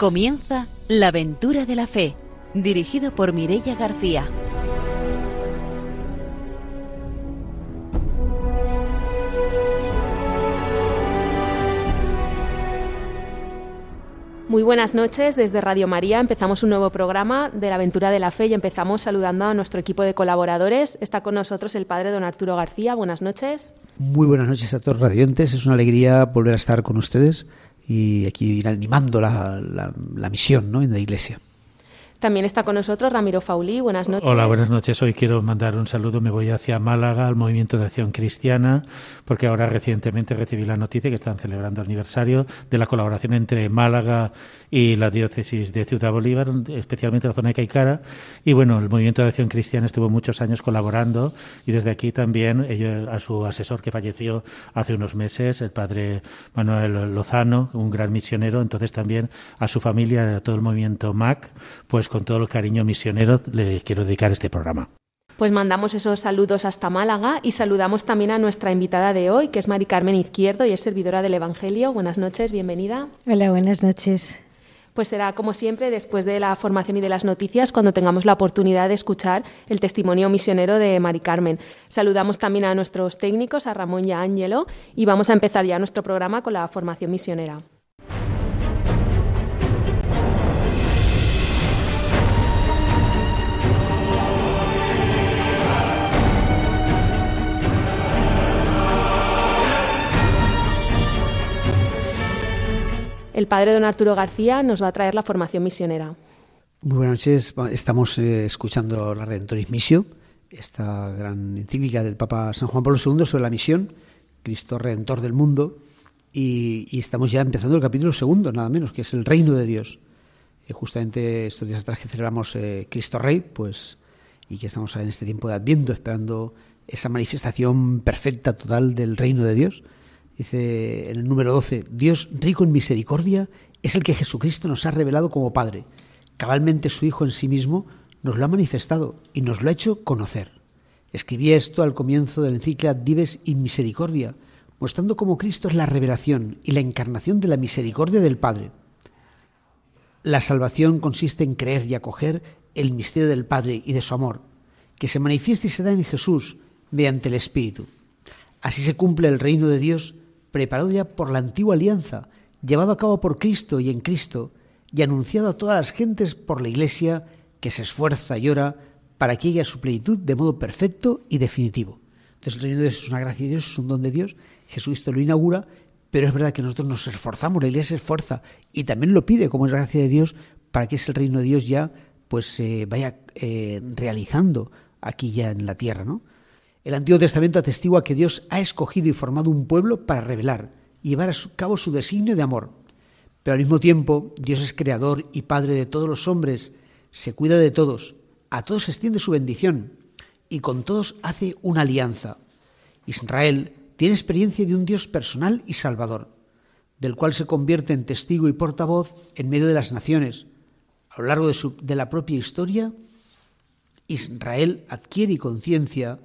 Comienza La aventura de la fe, dirigido por Mirella García. Muy buenas noches, desde Radio María empezamos un nuevo programa de la aventura de la fe y empezamos saludando a nuestro equipo de colaboradores. Está con nosotros el padre don Arturo García. Buenas noches. Muy buenas noches a todos los radiantes. Es una alegría volver a estar con ustedes y aquí ir animando la, la, misión ¿no? en la iglesia. También está con nosotros Ramiro Faulí. Buenas noches. Hola, buenas noches. Hoy quiero mandar un saludo. Me voy hacia Málaga, al Movimiento de Acción Cristiana, porque ahora recientemente recibí la noticia que están celebrando el aniversario de la colaboración entre Málaga y la diócesis de Ciudad Bolívar, especialmente la zona de Caicara. Y bueno, el Movimiento de Acción Cristiana estuvo muchos años colaborando y desde aquí también a su asesor que falleció hace unos meses, el padre Manuel Lozano, un gran misionero, entonces también a su familia, a todo el movimiento MAC, pues con todo el cariño misionero le quiero dedicar este programa. Pues mandamos esos saludos hasta Málaga y saludamos también a nuestra invitada de hoy, que es Mari Carmen Izquierdo y es servidora del Evangelio. Buenas noches, bienvenida. Hola, buenas noches. Pues será como siempre después de la formación y de las noticias cuando tengamos la oportunidad de escuchar el testimonio misionero de Mari Carmen. Saludamos también a nuestros técnicos, a Ramón y a Ángelo, y vamos a empezar ya nuestro programa con la formación misionera. El padre don Arturo García nos va a traer la formación misionera. Muy buenas noches. Estamos eh, escuchando la Redentoris Missio, esta gran encíclica del Papa San Juan Pablo II sobre la misión, Cristo Redentor del mundo, y, estamos ya empezando el capítulo segundo, nada menos, que es el reino de Dios. Eh, justamente estos días atrás que celebramos eh, Cristo Rey, pues, y que estamos en este tiempo de Adviento esperando esa manifestación perfecta, total del reino de Dios Dice en el número 12, Dios rico en misericordia es el que Jesucristo nos ha revelado como Padre. Cabalmente su Hijo en sí mismo nos lo ha manifestado y nos lo ha hecho conocer. Escribí esto al comienzo del encíclica Dives in Misericordia, mostrando cómo Cristo es la revelación y la encarnación de la misericordia del Padre. La salvación consiste en creer y acoger el misterio del Padre y de su amor, que se manifiesta y se da en Jesús mediante el Espíritu. Así se cumple el reino de Dios preparado ya por la antigua alianza, llevado a cabo por Cristo y en Cristo, y anunciado a todas las gentes por la Iglesia que se esfuerza y ora para que llegue a su plenitud de modo perfecto y definitivo. Entonces el reino de Dios es una gracia de Dios, es un don de Dios, Jesucristo lo inaugura, pero es verdad que nosotros nos esforzamos, la Iglesia se esfuerza y también lo pide como es gracia de Dios para que ese reino de Dios ya pues se vaya eh, realizando aquí ya en la tierra, ¿no? El Antiguo Testamento atestigua que Dios ha escogido y formado un pueblo para revelar y llevar a cabo su designio de amor. Pero al mismo tiempo, Dios es creador y padre de todos los hombres, se cuida de todos, a todos extiende su bendición y con todos hace una alianza. Israel tiene experiencia de un Dios personal y salvador, del cual se convierte en testigo y portavoz en medio de las naciones. A lo largo de, de la propia historia, Israel adquiere conciencia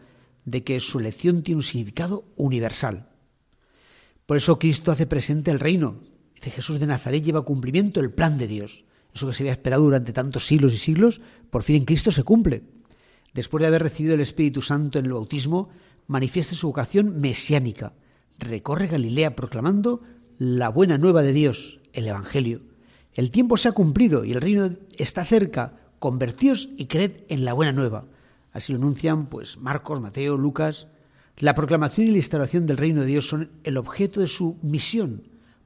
de que su elección tiene un significado universal. Por eso Cristo hace presente el reino. Dice Jesús de Nazaret lleva a cumplimiento el plan de Dios. Eso que se había esperado durante tantos siglos y siglos, por fin en Cristo se cumple. Después de haber recibido el Espíritu Santo en el bautismo, manifiesta su vocación mesiánica. Recorre Galilea proclamando la buena nueva de Dios, el Evangelio. El tiempo se ha cumplido y el reino está cerca. Convertíos y creed en la buena nueva. Así lo anuncian pues Marcos, Mateo, Lucas. La proclamación y la instalación del reino de Dios son el objeto de su misión,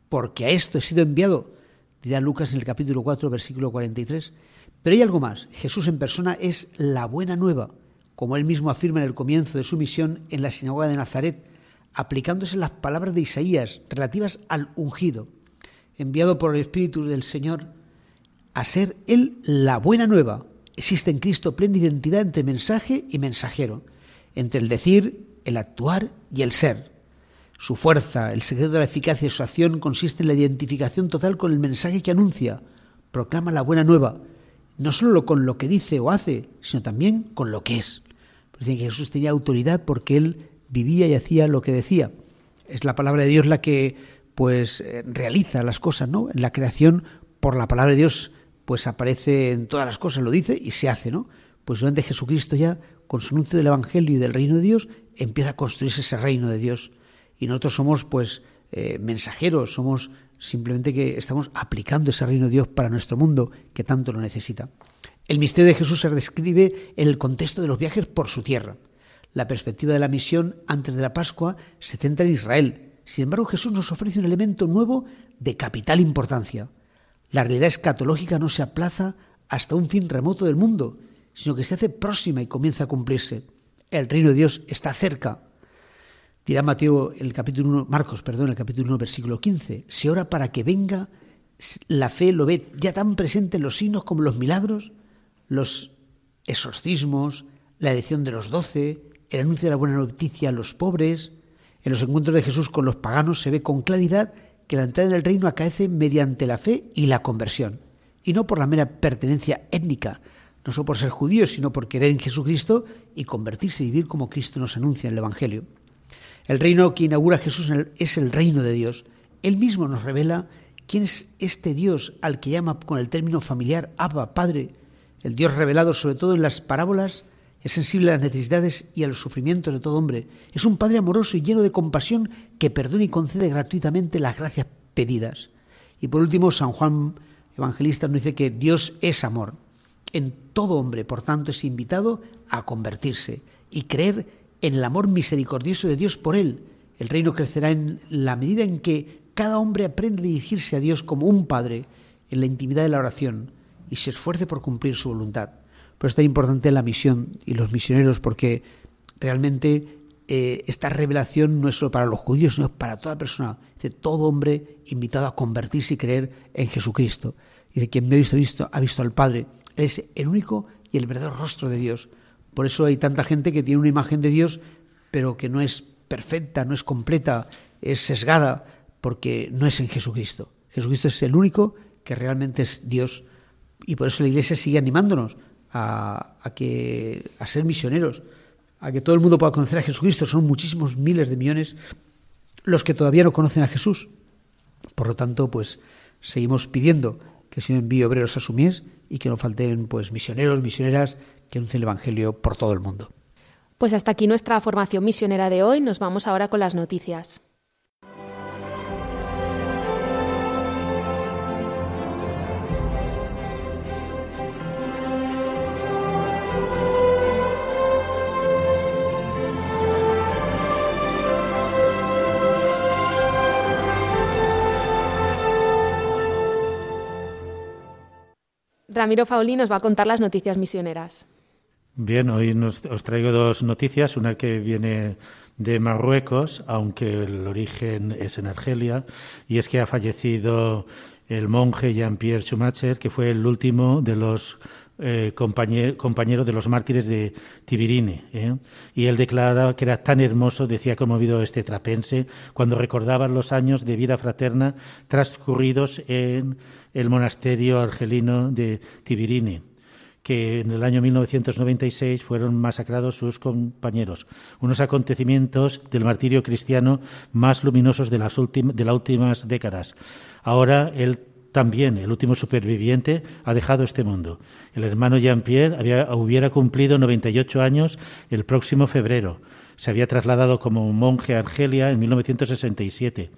porque a esto he sido enviado, dirá Lucas en el capítulo 4, versículo 43. Pero hay algo más. Jesús en persona es la buena nueva, como él mismo afirma en el comienzo de su misión en la sinagoga de Nazaret, aplicándose las palabras de Isaías relativas al ungido, enviado por el Espíritu del Señor a ser él la buena nueva, Existe en Cristo plena identidad entre mensaje y mensajero, entre el decir, el actuar y el ser. Su fuerza, el secreto de la eficacia de su acción consiste en la identificación total con el mensaje que anuncia, proclama la buena nueva, no solo con lo que dice o hace, sino también con lo que es. Que Jesús tenía autoridad porque él vivía y hacía lo que decía. Es la palabra de Dios la que pues eh, realiza las cosas, ¿no? En la creación por la palabra de Dios, pues aparece en todas las cosas, lo dice y se hace, ¿no? Pues durante Jesucristo ya, con su anuncio del Evangelio y del reino de Dios, empieza a construirse ese reino de Dios. Y nosotros somos, pues, eh, mensajeros, somos simplemente que estamos aplicando ese reino de Dios para nuestro mundo que tanto lo necesita. El misterio de Jesús se describe en el contexto de los viajes por su tierra. La perspectiva de la misión antes de la Pascua se centra en Israel. Sin embargo, Jesús nos ofrece un elemento nuevo de capital importancia. La realidad escatológica no se aplaza hasta un fin remoto del mundo, sino que se hace próxima y comienza a cumplirse. El reino de Dios está cerca. Dirá Mateo el capítulo 1, Marcos, perdón, el capítulo 1, versículo 15. Se ora para que venga la fe, lo ve ya tan presente en los signos como los milagros, los exorcismos, la elección de los doce, el anuncio de la buena noticia a los pobres. En los encuentros de Jesús con los paganos se ve con claridad que la entrada en el reino acaece mediante la fe y la conversión, y no por la mera pertenencia étnica, no solo por ser judíos, sino por querer en Jesucristo y convertirse y vivir como Cristo nos anuncia en el Evangelio. El reino que inaugura Jesús es el reino de Dios. Él mismo nos revela quién es este Dios al que llama con el término familiar Abba, Padre. El Dios revelado sobre todo en las parábolas es sensible a las necesidades y a los sufrimientos de todo hombre. Es un Padre amoroso y lleno de compasión que perdona y concede gratuitamente las gracias pedidas. Y por último, San Juan Evangelista nos dice que Dios es amor. En todo hombre, por tanto, es invitado a convertirse y creer en el amor misericordioso de Dios por él. El reino crecerá en la medida en que cada hombre aprende a dirigirse a Dios como un Padre en la intimidad de la oración y se esfuerce por cumplir su voluntad. Por eso es tan importante la misión y los misioneros, porque realmente eh, esta revelación no es solo para los judíos, sino para toda persona, de todo hombre invitado a convertirse y creer en Jesucristo. Y de quien me ha visto, visto, ha visto al Padre. Él es el único y el verdadero rostro de Dios. Por eso hay tanta gente que tiene una imagen de Dios, pero que no es perfecta, no es completa, es sesgada, porque no es en Jesucristo. Jesucristo es el único que realmente es Dios. Y por eso la Iglesia sigue animándonos a, que, a ser misioneros, a que todo el mundo pueda conocer a Jesucristo. Son muchísimos miles de millones los que todavía no conocen a Jesús. Por lo tanto, pues seguimos pidiendo que Señor envíe obreros a su mies y que no falten pues misioneros, misioneras que anuncien el Evangelio por todo el mundo. Pues hasta aquí nuestra formación misionera de hoy. Nos vamos ahora con las noticias. Ramiro Fauli nos va a contar las noticias misioneras. Bien, hoy os traigo dos noticias, una que viene de Marruecos, aunque el origen es en Argelia, y es que ha fallecido el monje Jean-Pierre Schumacher, que fue el último de los eh, compañeros de los mártires de Tibirine. ¿eh? Y él declara que era tan hermoso, decía conmovido este trapense, cuando recordaba los años de vida fraterna transcurridos en el monasterio argelino de Tibirine que en el año 1996 fueron masacrados sus compañeros. Unos acontecimientos del martirio cristiano más luminosos de las, de las últimas décadas. Ahora él también, el último superviviente, ha dejado este mundo. El hermano Jean-Pierre hubiera cumplido 98 años el próximo febrero. Se había trasladado como monje a Argelia en 1967.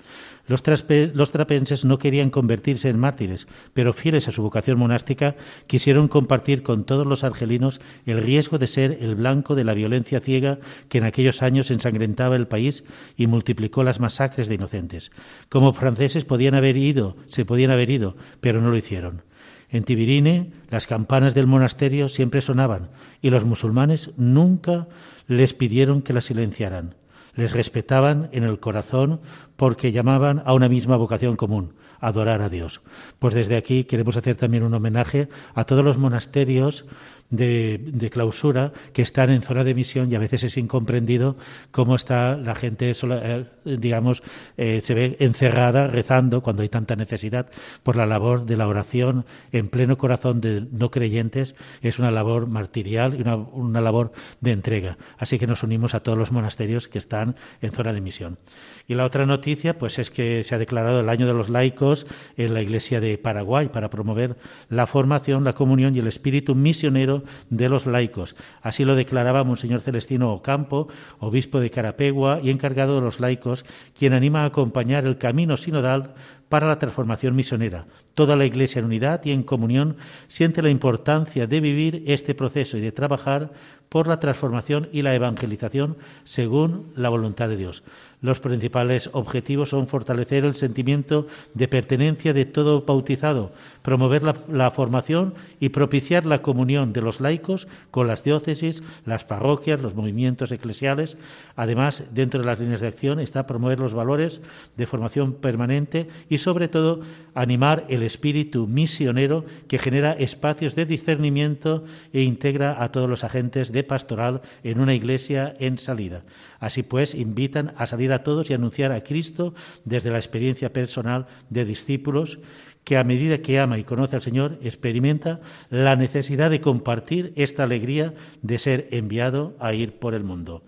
Los, trapenses no querían convertirse en mártires, pero fieles a su vocación monástica, quisieron compartir con todos los argelinos el riesgo de ser el blanco de la violencia ciega que en aquellos años ensangrentaba el país y multiplicó las masacres de inocentes. Como franceses podían haber ido, se podían haber ido, pero no lo hicieron. En Tibirine las campanas del monasterio siempre sonaban y los musulmanes nunca les pidieron que las silenciaran. Les respetaban en el corazón porque llamaban a una misma vocación común, adorar a Dios. Pues desde aquí queremos hacer también un homenaje a todos los monasterios de, clausura que están en zona de misión y a veces es incomprendido cómo está la gente, eh, digamos, eh, se ve encerrada rezando cuando hay tanta necesidad por la labor de la oración en pleno corazón de no creyentes. Es una labor martirial y una, una labor de entrega. Así que nos unimos a todos los monasterios que están en zona de misión. Y la otra noticia, pues es que se ha declarado el año de los laicos en la Iglesia de Paraguay para promover la formación, la comunión y el espíritu misionero de los laicos. Así lo declaraba Monseñor Celestino Ocampo, obispo de Carapegua y encargado de los laicos, quien anima a acompañar el camino sinodal para la transformación misionera. Toda la Iglesia en unidad y en comunión siente la importancia de vivir este proceso y de trabajar por la transformación y la evangelización según la voluntad de Dios. Los principales objetivos son fortalecer el sentimiento de pertenencia de todo bautizado, promover la, formación y propiciar la comunión de los laicos con las diócesis, las parroquias, los movimientos eclesiales. Además, dentro de las líneas de acción está promover los valores de formación permanente y, sobre todo, animar el espíritu misionero que genera espacios de discernimiento e integra a todos los agentes de pastoral en una iglesia en salida. Así pues, invitan a salir a todos y anunciar a Cristo desde la experiencia personal de discípulos que a medida que ama y conoce al Señor, experimenta la necesidad de compartir esta alegría de ser enviado a ir por el mundo.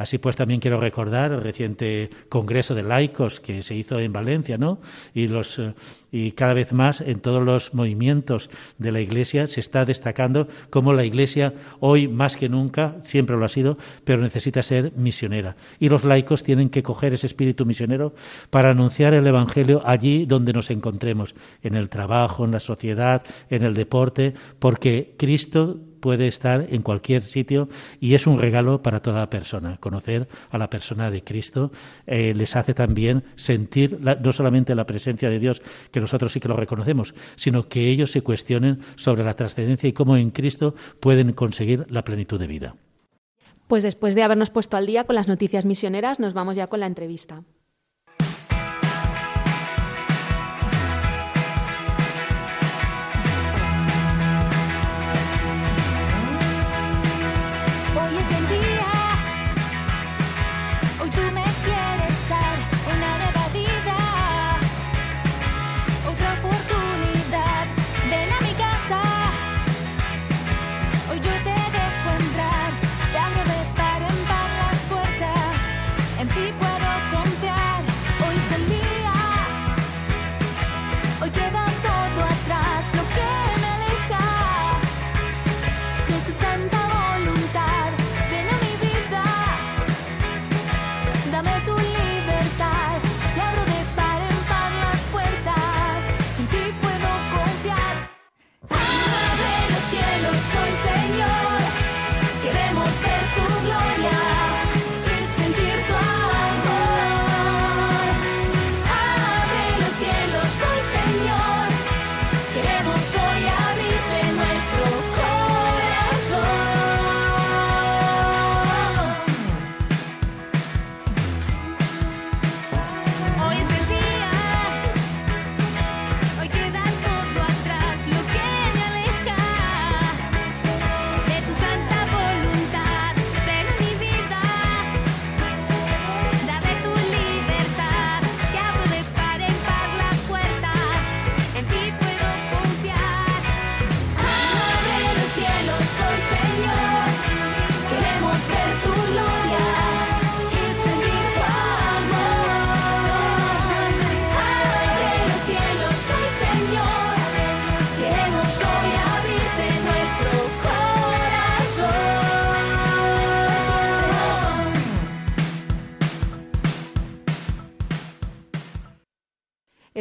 Así pues, también quiero recordar el reciente Congreso de Laicos que se hizo en Valencia, ¿no? Y los eh, y cada vez más en todos los movimientos de la Iglesia se está destacando cómo la Iglesia hoy más que nunca, siempre lo ha sido, pero necesita ser misionera. Y los laicos tienen que coger ese espíritu misionero para anunciar el Evangelio allí donde nos encontremos, en el trabajo, en la sociedad, en el deporte, porque Cristo puede estar en cualquier sitio y es un regalo para toda persona. Conocer a la persona de Cristo eh, les hace también sentir no solamente la presencia de Dios, que nosotros sí que lo reconocemos, sino que ellos se cuestionen sobre la trascendencia y cómo en Cristo pueden conseguir la plenitud de vida. Pues después de habernos puesto al día con las noticias misioneras, nos vamos ya con la entrevista.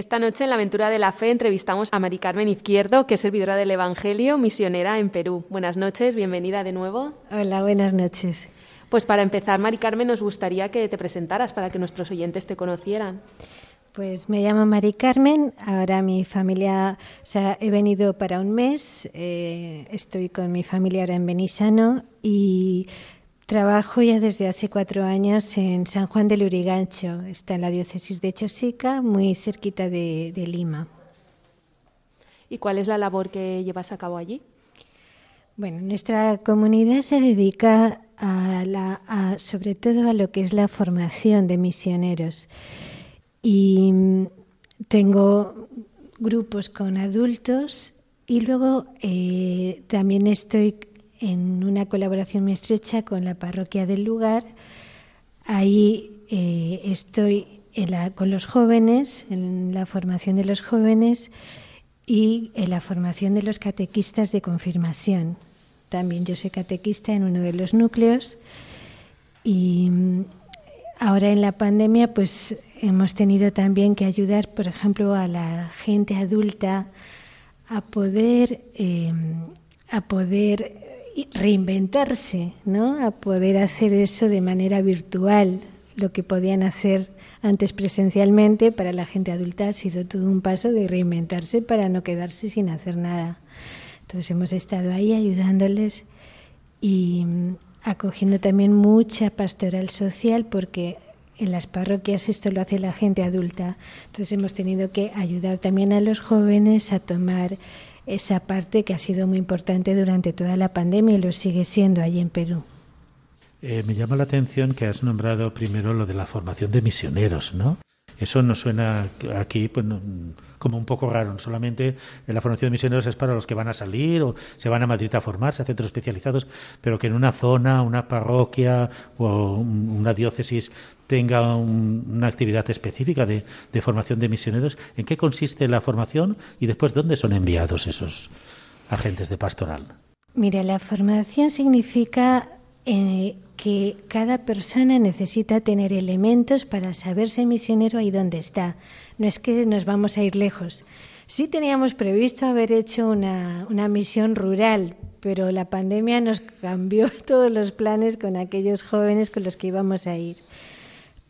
Esta noche en la aventura de la fe entrevistamos a Mari Carmen Izquierdo, que es servidora del Evangelio, misionera en Perú. Buenas noches, bienvenida de nuevo. Hola, buenas noches. Pues para empezar, Mari Carmen, nos gustaría que te presentaras para que nuestros oyentes te conocieran. Pues me llamo Mari Carmen, ahora mi familia, o sea, he venido para un mes, eh, estoy con mi familia ahora en Benisano y Trabajo ya desde hace cuatro años en San Juan del Urigancho, está en la diócesis de Chosica, muy cerquita de, Lima. ¿Y cuál es la labor que llevas a cabo allí? Bueno, nuestra comunidad se dedica a la, sobre todo a lo que es la formación de misioneros. Y mm, tengo grupos con adultos y luego eh, también estoy en una colaboración muy estrecha con la parroquia del lugar. Ahí eh, estoy con los jóvenes, en la formación de los jóvenes y en la formación de los catequistas de confirmación. También yo soy catequista en uno de los núcleos y mm, ahora en la pandemia pues hemos tenido también que ayudar, por ejemplo, a la gente adulta a poder em, a poder reinventarse, ¿no? A poder hacer eso de manera virtual, lo que podían hacer antes presencialmente para la gente adulta ha sido todo un paso de reinventarse para no quedarse sin hacer nada. Entonces hemos estado ahí ayudándoles y mm, acogiendo también mucha pastoral social porque en las parroquias esto lo hace la gente adulta. Entonces hemos tenido que ayudar también a los jóvenes a tomar esa parte que ha sido muy importante durante toda la pandemia y lo sigue siendo allí en Perú. Eh, me llama la atención que has nombrado primero lo de la formación de misioneros, ¿no? Eso nos suena aquí pues, como un poco raro. Solamente la formación de misioneros es para los que van a salir o se van a Madrid a formarse a centros especializados, pero que en una zona, una parroquia o una diócesis tenga una actividad específica de, formación de misioneros. ¿En qué consiste la formación y después dónde son enviados esos agentes de pastoral? Mira, la formación significa eh, que cada persona necesita tener elementos para saberse misionero ahí donde está. No es que nos vamos a ir lejos. Sí teníamos previsto haber hecho una misión rural, pero la pandemia nos cambió todos los planes con aquellos jóvenes con los que íbamos a ir.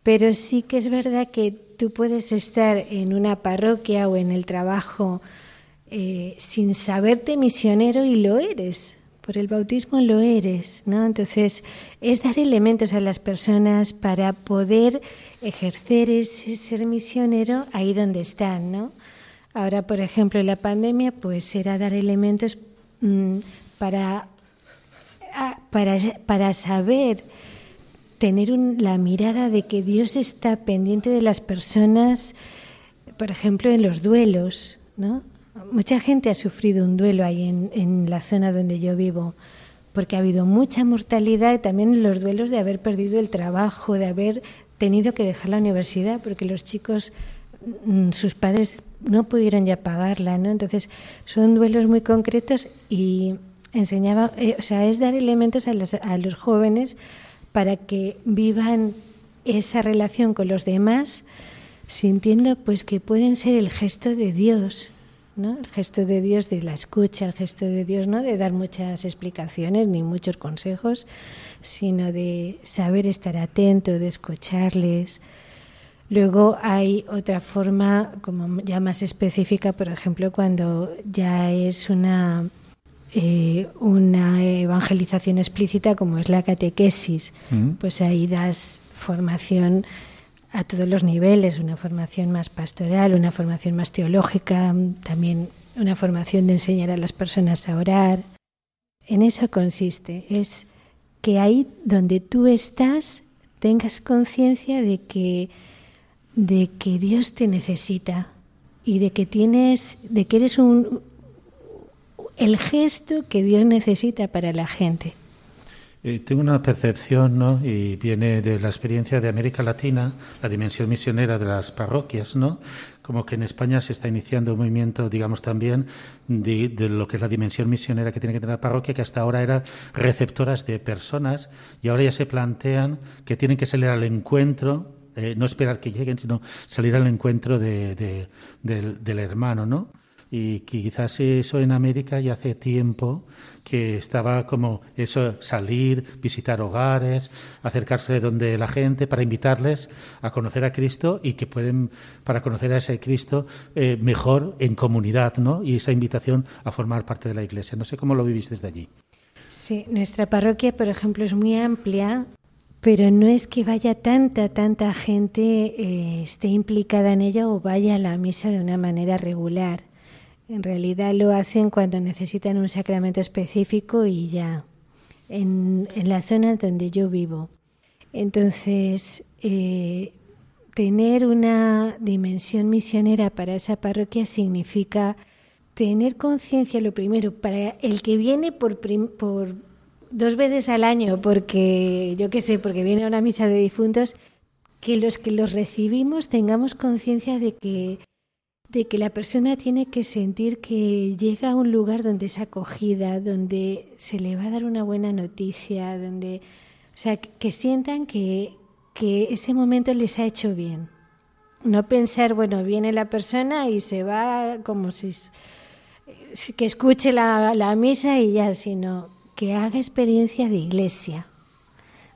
Pero sí que es verdad que tú puedes estar en una parroquia o en el trabajo eh, sin saberte misionero y lo eres por el bautismo lo eres, ¿no? Entonces, es dar elementos a las personas para poder ejercer ese ser misionero ahí donde están, ¿no? Ahora, por ejemplo, la pandemia, pues era dar elementos mm, para, para, para saber tener la mirada de que Dios está pendiente de las personas, por ejemplo, en los duelos, ¿no? Mucha gente ha sufrido un duelo ahí en, la zona donde yo vivo, porque ha habido mucha mortalidad y también los duelos de haber perdido el trabajo, de haber tenido que dejar la universidad, porque los chicos, mm, sus padres no pudieron ya pagarla, ¿no? Entonces, son duelos muy concretos y enseñaba, eh, o sea, es dar elementos a a los jóvenes para que vivan esa relación con los demás sintiendo pues que pueden ser el gesto de Dios el gesto de Dios de la escucha, el gesto de Dios no de dar muchas explicaciones ni muchos consejos, sino de saber estar atento, de escucharles. Luego hay otra forma como ya más específica, por ejemplo, cuando ya es una eh, una evangelización explícita como es la catequesis, mm. pues ahí das formación a todos los niveles, una formación más pastoral, una formación más teológica, también una formación de enseñar a las personas a orar. En eso consiste, es que ahí donde tú estás tengas conciencia de que de que Dios te necesita y de que tienes de que eres un el gesto que Dios necesita para la gente. Eh, tengo una percepción, ¿no? y viene de la experiencia de América Latina, la dimensión misionera de las parroquias, ¿no? como que en España se está iniciando un movimiento, digamos también, de, lo que es la dimensión misionera que tiene que tener la parroquia, que hasta ahora era receptoras de personas, y ahora ya se plantean que tienen que salir al encuentro eh, no esperar que lleguen, sino salir al encuentro del, del, hermano, ¿no? Y quizás eso en América ya hace tiempo que estaba como eso, salir, visitar hogares, acercarse de donde la gente para invitarles a conocer a Cristo y que pueden, para conocer a ese Cristo eh, mejor en comunidad, ¿no? Y esa invitación a formar parte de la iglesia. No sé cómo lo vivís desde allí. Sí, nuestra parroquia, por ejemplo, es muy amplia, pero no es que vaya tanta, tanta gente eh, esté implicada en ella o vaya a la misa de una manera regular. En realidad lo hacen cuando necesitan un sacramento específico y ya, en, la zona donde yo vivo. Entonces, eh, tener una dimensión misionera para esa parroquia significa tener conciencia, lo primero, para el que viene por, por dos veces al año, porque yo qué sé, porque viene a una misa de difuntos, que los que los recibimos tengamos conciencia de que de que la persona tiene que sentir que llega a un lugar donde es acogida, donde se le va a dar una buena noticia, donde, o sea, que sientan que, que ese momento les ha hecho bien. No pensar, bueno, viene la persona y se va como si que escuche la, la misa y ya, sino que haga experiencia de iglesia,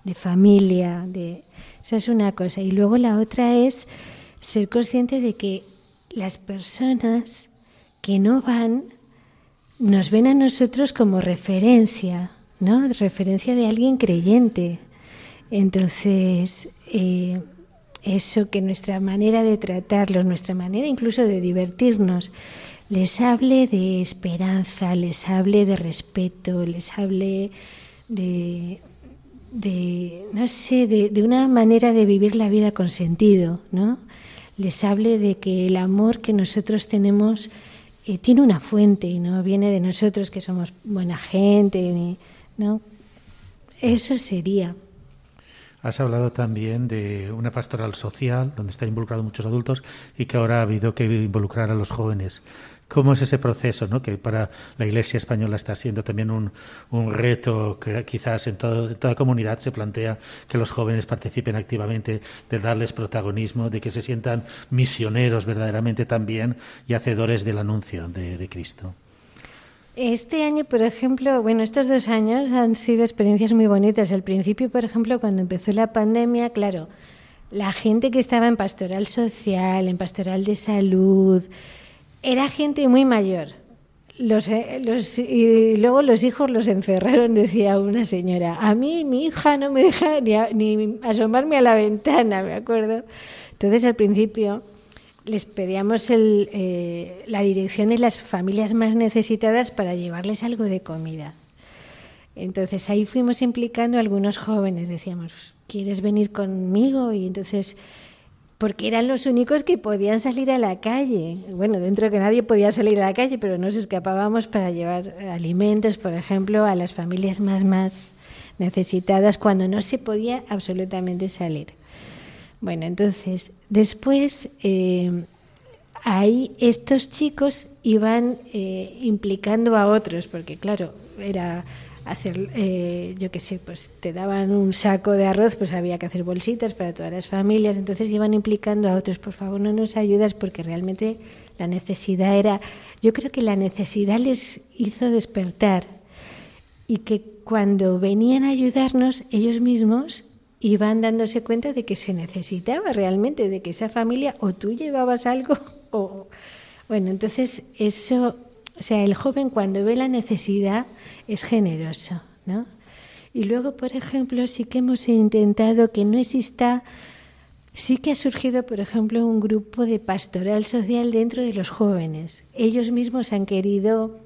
de familia, de esa es una cosa. Y luego la otra es ser consciente de que las personas que no van nos ven a nosotros como referencia, ¿no? Referencia de alguien creyente. Entonces, eh, eso que nuestra manera de tratarlos, nuestra manera incluso de divertirnos, les hable de esperanza, les hable de respeto, les hable de, de no sé, de, de, una manera de vivir la vida con sentido, ¿no? Les hable de que el amor que nosotros tenemos eh, tiene una fuente y no viene de nosotros que somos buena gente, ¿no? Eso sería. Has hablado también de una pastoral social donde están involucrados muchos adultos y que ahora ha habido que involucrar a los jóvenes. ¿Cómo es ese proceso, ¿no? que para la Iglesia española está siendo también un, un reto que quizás en, toda comunidad se plantea que los jóvenes participen activamente, de darles protagonismo, de que se sientan misioneros verdaderamente también y hacedores del anuncio de, de Cristo? Este año, por ejemplo, bueno, estos dos años han sido experiencias muy bonitas. Al principio, por ejemplo, cuando empezó la pandemia, claro, la gente que estaba en pastoral social, en pastoral de salud, era gente muy mayor. Eh, y luego los hijos los encerraron, decía una señora. A mí mi hija no me deja ni, ni asomarme a la ventana, me acuerdo. Entonces al principio les pedíamos el, eh, la dirección de las familias más necesitadas para llevarles algo de comida. Entonces ahí fuimos implicando a algunos jóvenes, decíamos, ¿quieres venir conmigo? Y entonces porque eran los únicos que podían salir a la calle. Bueno, dentro de que nadie podía salir a la calle, pero nos escapábamos para llevar alimentos, por ejemplo, a las familias más, más necesitadas cuando no se podía absolutamente salir. Bueno, entonces, después eh, ahí estos chicos iban eh, implicando a otros, porque claro, era hacer, eh, yo qué sé, pues te daban un saco de arroz, pues había que hacer bolsitas para todas las familias, entonces iban implicando a otros, por favor no nos ayudas porque realmente la necesidad era, yo creo que la necesidad les hizo despertar y que cuando venían a ayudarnos ellos mismos iban dándose cuenta de que se necesitaba realmente, de que esa familia o tú llevabas algo o... Bueno, entonces eso, o sea, el joven cuando ve la necesidad, es generoso, ¿no? Y luego, por ejemplo, sí que hemos intentado que no exista, sí que ha surgido, por ejemplo, un grupo de pastoral social dentro de los jóvenes. Ellos mismos han querido,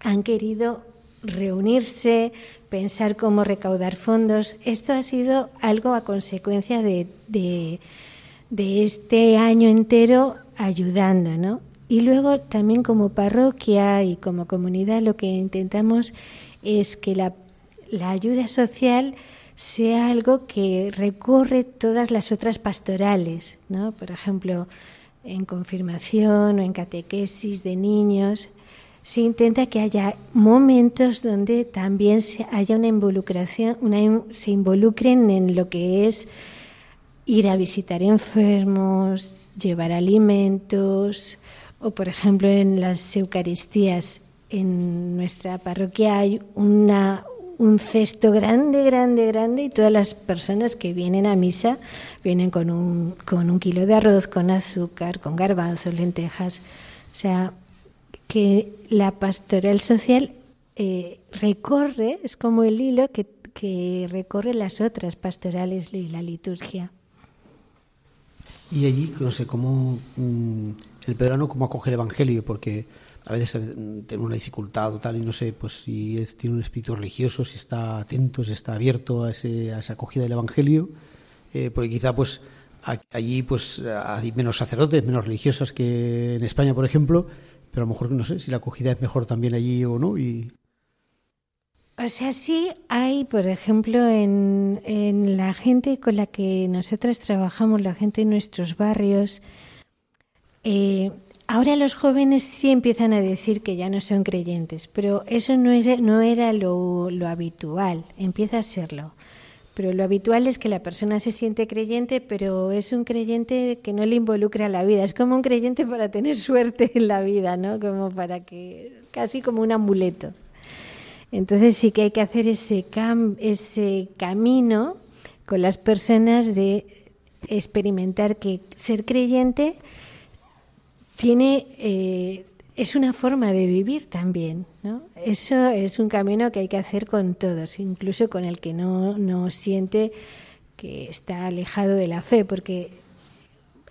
han querido reunirse, pensar cómo recaudar fondos. Esto ha sido algo a consecuencia de, de, de este año entero ayudando, ¿no? Y luego también como parroquia y como comunidad lo que intentamos es que la, ayuda social sea algo que recorre todas las otras pastorales, ¿no? Por ejemplo, en confirmación o en catequesis de niños, se intenta que haya momentos donde también haya una involucración, una, se involucren en lo que es ir a visitar enfermos, llevar alimentos, o, por ejemplo, en las Eucaristías, en nuestra parroquia hay una, un cesto grande, grande, grande y todas las personas que vienen a misa vienen con un, con un kilo de arroz, con azúcar, con garbanzos, lentejas. O sea, que la pastoral social eh, recorre, es como el hilo que, que recorre las otras pastorales y la liturgia. Y allí, no sé, cómo mm, el peruano cómo acoge el Evangelio, porque a veces tiene una dificultad o tal, y no sé, pues si es, tiene un espíritu religioso, si está atento, si está abierto a, ese, esa acogida del Evangelio, eh, porque quizá pues allí pues hay menos sacerdotes, menos religiosas que en España, por ejemplo, pero a lo mejor no sé si la acogida es mejor también allí o no. Y... O sea, sí hay, por ejemplo, en, en la gente con la que nosotras trabajamos, la gente en nuestros barrios, eh, ahora los jóvenes sí empiezan a decir que ya no son creyentes, pero eso no, era lo, lo habitual, empieza a serlo. Pero lo habitual es que la persona se siente creyente, pero es un creyente que no le involucra la vida. Es como un creyente para tener suerte en la vida, ¿no? Como para que, casi como un amuleto. Entonces sí que hay que hacer ese, cam ese camino con las personas de experimentar que ser creyente tiene eh, es una forma de vivir también, ¿no? Eso es un camino que hay que hacer con todos, incluso con el que no, no siente que está alejado de la fe, porque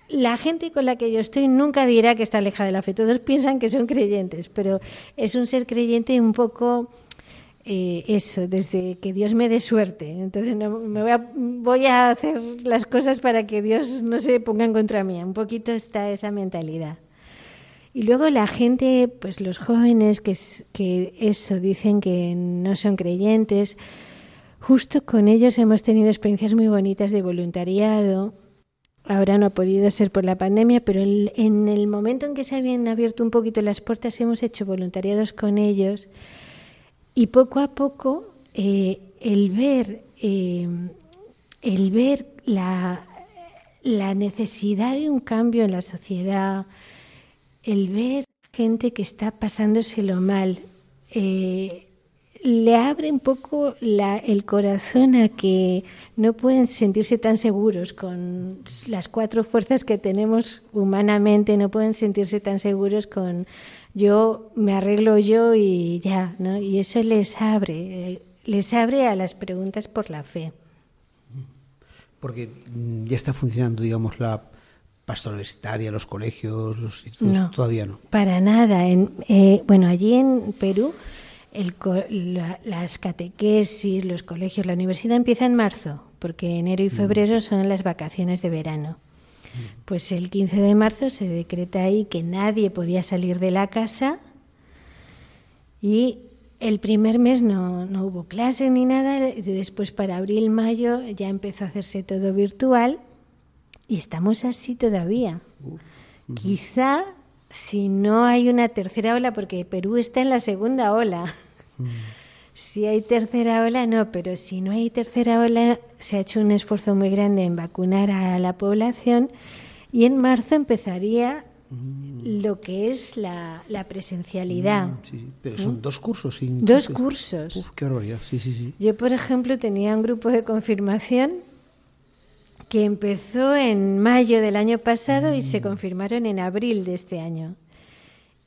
la gente con la que yo estoy nunca dirá que está alejada de la fe. Todos piensan que son creyentes, pero es un ser creyente un poco eh, eso, desde que Dios me dé suerte. Entonces no, me voy a, voy a hacer las cosas para que Dios no se ponga en contra mía. Un poquito está esa mentalidad. Y luego la gente, pues los jóvenes que, eso dicen que no son creyentes, justo con ellos hemos tenido experiencias muy bonitas de voluntariado. Ahora no ha podido ser por la pandemia, pero en el momento en que se habían abierto un poquito las puertas hemos hecho voluntariados con ellos y poco a poco eh, el ver eh, el ver la, la necesidad de un cambio en la sociedad, el ver gente que está pasándoselo mal, eh, le abre un poco el corazón a que no pueden sentirse tan seguros con las cuatro fuerzas que tenemos humanamente, no pueden sentirse tan seguros con yo me arreglo yo y ya, ¿no? Y eso les abre, les abre a las preguntas por la fe. Porque ya está funcionando, digamos, la pastora universitaria, los colegios, los institutos, todavía no. Para nada. En, eh, bueno, allí en Perú el, las catequesis, los colegios, la universidad empieza en marzo, porque enero y mm. febrero son las vacaciones de verano. Mm. Pues el 15 de marzo se decreta ahí que nadie podía salir de la casa y el primer mes no, no hubo clase ni nada, después para abril, mayo ya empezó a hacerse todo virtual y estamos así todavía. Quizá si no hay una tercera ola, porque Perú está en la segunda ola. Si hay tercera ola, no, pero si no hay tercera ola, se ha hecho un esfuerzo muy grande en vacunar a la población y en marzo empezaría lo que es la, presencialidad. Mm, sí, Pero son ¿Mm? dos cursos. Dos cursos. qué barbaridad. Sí, sí, sí. Yo, por ejemplo, tenía un grupo de confirmación que empezó en mayo del año pasado y se mm. confirmaron en abril de este año.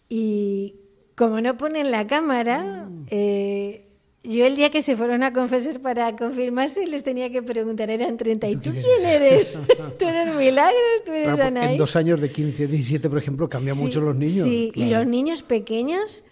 Y como no ponen la cámara, mm. eh, yo el día que se fueron a confesar para confirmarse les tenía que preguntar, eran 30, ¿y tú quién eres? ¿Tú eres Milagro? ¿Tú eres En dos años de 15, 17, por ejemplo, cambian mucho los niños. Sí, y los niños pequeños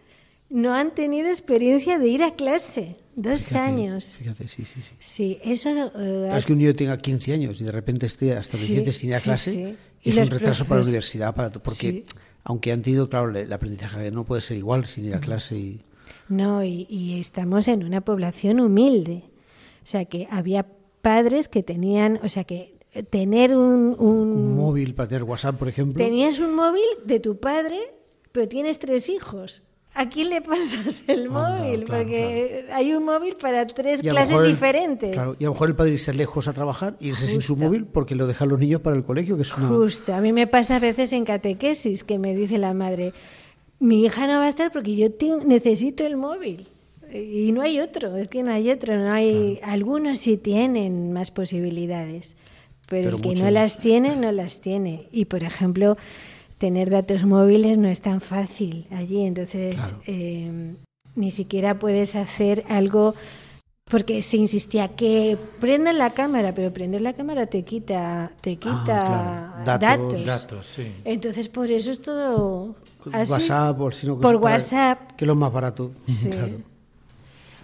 no han tenido experiencia de ir a clase. Dos años. Fíjate, sí, sí, sí. Sí, eso... Eh, es que un niño tenga 15 años y de repente esté hasta 17 sin ir a clase, es un retraso para la universidad, para porque aunque han tenido, claro, el aprendizaje no puede ser igual sin ir a clase. Y... No, y, estamos en una población humilde. O sea, que había padres que tenían, o sea, que tener un, un... un móvil para tener WhatsApp, por ejemplo. Tenías un móvil de tu padre, pero tienes tres hijos. ¿A quién le pasas el móvil? Porque hay un móvil para tres clases diferentes. y a lo mejor el padre irse lejos a trabajar, irse sin su móvil porque lo dejan los niños para el colegio, que es una... Justo, a mí me pasa a veces en catequesis que me dice la madre, mi hija no va a estar porque yo necesito el móvil. Y no hay otro, es que no hay otro, no hay... Algunos sí tienen más posibilidades, pero, el que no las tiene, no las tiene. Y, por ejemplo tener datos móviles no es tan fácil allí, entonces eh, ni siquiera puedes hacer algo porque se insistía que prendan la cámara, pero prender la cámara te quita, te quita Ah, claro. Datos. datos. Datos, sí. Entonces por eso es todo así. WhatsApp, o por WhatsApp. Que es lo más barato. Sí. Claro.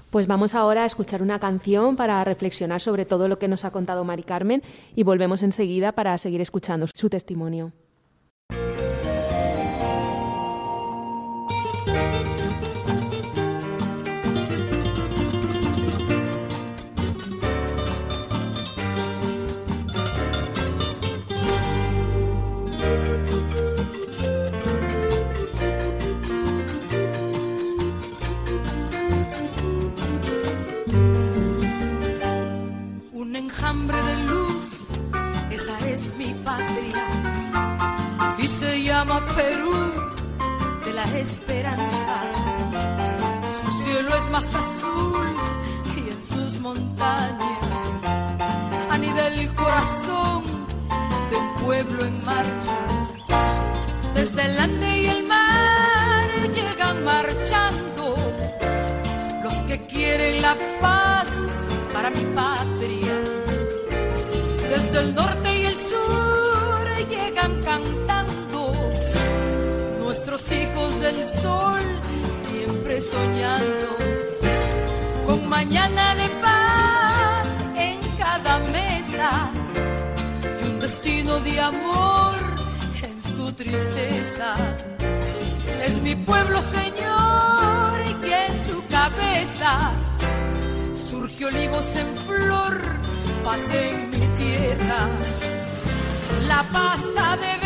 Pues vamos ahora a escuchar una canción para reflexionar sobre todo lo que nos ha contado Mari Carmen y volvemos enseguida para seguir escuchando su testimonio. En marcha. Desde el Ande y el mar llegan marchando los que quieren la paz para mi patria. Desde el norte y el sur llegan cantando nuestros hijos del sol, siempre soñando con mañana de paz en cada mesa y un destino de amor en su tristeza. Es mi pueblo, Señor, y en su cabeza surgió olivos en flor, paz en mi tierra. La paz ha de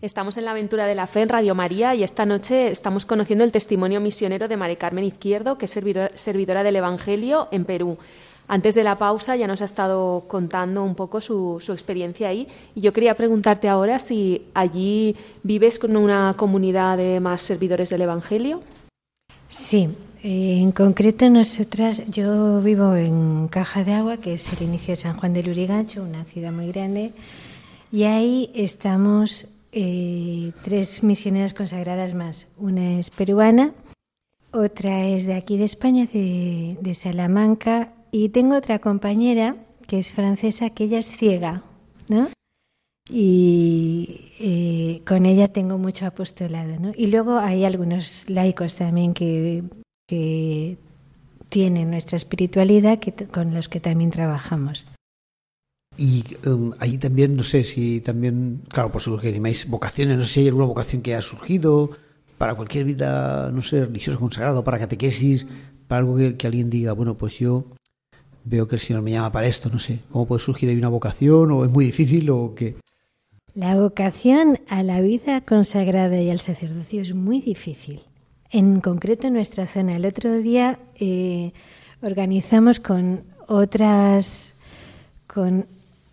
Estamos en la aventura de la fe en Radio María y esta noche estamos conociendo el testimonio misionero de Mari Carmen Izquierdo, que es servidor- servidora del Evangelio en Perú. Antes de la pausa ya nos ha estado contando un poco su, su experiencia ahí y yo quería preguntarte ahora si allí vives con una comunidad de más servidores del Evangelio. Sí, eh, en concreto nosotras, yo vivo en Caja de Agua, que es el inicio de San Juan de Lurigancho, una ciudad muy grande, y ahí estamos eh, tres misioneras consagradas más. Una es peruana, otra es de aquí de España, de, Salamanca, y tengo otra compañera que es francesa, que ella es ciega, ¿no? y eh, con ella tengo mucho apostolado. ¿no? Y luego hay algunos laicos también que, que tienen nuestra espiritualidad que, con los que también trabajamos. Y um, ahí también, no sé si también, claro, por supuesto que animáis vocaciones, no sé si hay alguna vocación que ha surgido para cualquier vida, no sé, religiosa consagrado, para catequesis, para algo que, que alguien diga, bueno, pues yo veo que el Señor me llama para esto, no sé, ¿cómo puede surgir ahí una vocación o es muy difícil o qué? La vocación a la vida consagrada y al sacerdocio es muy difícil. En concreto en nuestra zona. El otro día eh, organizamos con otras, con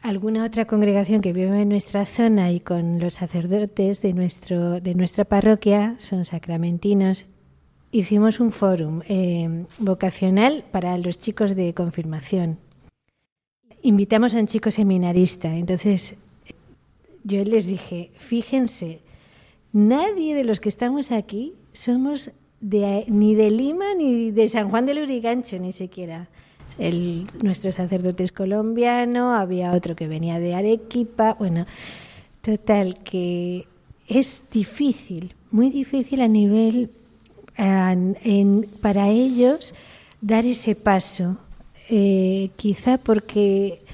alguna otra congregación que vive en nuestra zona y con los sacerdotes de, nuestro, de nuestra parroquia, son sacramentinos, hicimos un fórum eh, vocacional para los chicos de confirmación. Invitamos a un chico seminarista. Entonces, yo les dije, fíjense, nadie de los que estamos aquí somos de, ni de Lima ni de San Juan del Urigancho, ni siquiera. El, nuestro sacerdote es colombiano, había otro que venía de Arequipa. Bueno, total, que es difícil, muy difícil a nivel para ellos dar ese paso. Eh, quizá porque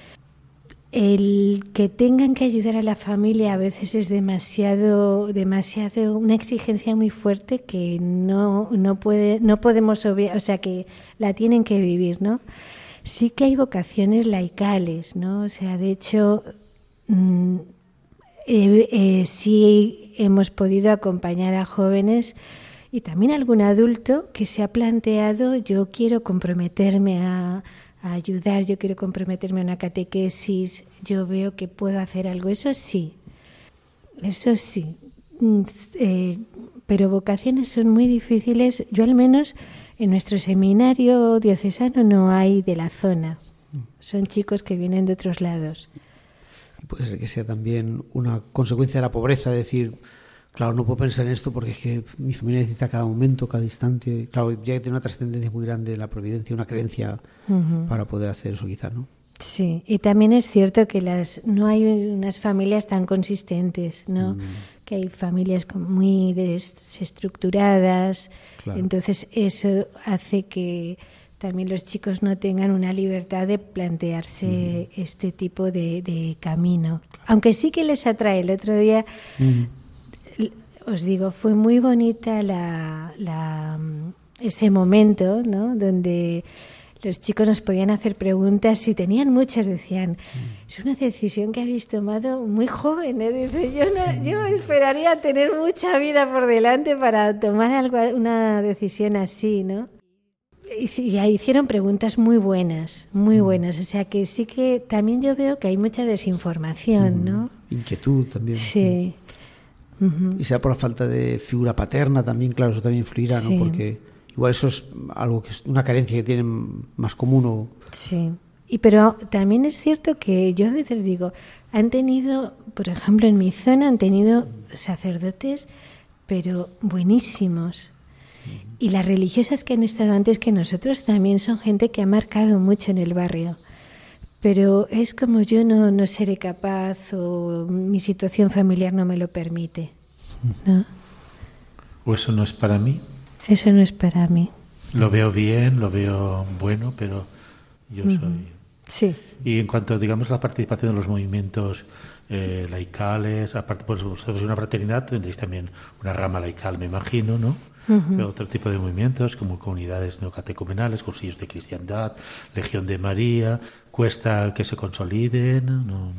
el que tengan que ayudar a la familia a veces es demasiado, demasiado una exigencia muy fuerte que no, no puede, no podemos obviar, o sea que la tienen que vivir, ¿no? Sí que hay vocaciones laicales, ¿no? O sea, de hecho, mm, eh, eh, sí hemos podido acompañar a jóvenes y también algún adulto que se ha planteado yo quiero comprometerme a, ayudar, yo quiero comprometerme a una catequesis, yo veo que puedo hacer algo, eso sí, eso sí, mm, eh, pero vocaciones son muy difíciles, yo al menos en nuestro seminario diocesano no hay de la zona, son chicos que vienen de otros lados. Puede ser que sea también una consecuencia de la pobreza, decir, Claro, no puedo pensar en esto porque es que mi familia necesita cada momento, cada instante. Claro, ya tiene una trascendencia muy grande la providencia, una creencia para poder hacer eso quizá, ¿no? Sí, y también es cierto que las no hay unas familias tan consistentes, ¿no? Mm. Que hay familias muy desestructuradas. Entonces eso hace que también los chicos no tengan una libertad de plantearse este tipo de, camino. Aunque sí que les atrae. El otro día os digo, fue muy bonita la, ese momento, ¿no? Donde los chicos nos podían hacer preguntas y tenían muchas, decían, es una decisión que habéis tomado muy joven, ¿eh? Dice, yo, yo esperaría tener mucha vida por delante para tomar algo, una decisión así, ¿no? Y, hicieron preguntas muy buenas, muy buenas. O sea que sí que también yo veo que hay mucha desinformación, ¿no? Inquietud también. Sí. Y sea por la falta de figura paterna también, claro, eso también influirá, ¿no? Porque igual eso es algo que es una carencia que tienen más común o... Sí. Y pero también es cierto que yo a veces digo, han tenido, por ejemplo, en mi zona han tenido sacerdotes, pero buenísimos. Y las religiosas que han estado antes que nosotros también son gente que ha marcado mucho en el barrio. Pero es como yo no, no seré capaz o mi situación familiar no me lo permite. ¿no? ¿O eso no es para mí? Eso no es para mí. Lo veo bien, lo veo bueno, pero yo soy... Sí. Y en cuanto, digamos, a la participación de los movimientos eh, laicales, aparte, pues vosotros una fraternidad, tendréis también una rama laical, me imagino, ¿no? otro tipo de movimientos como comunidades neocatecumenales, cursillos de cristiandad, Legión de María, cuesta que se consoliden. ¿no?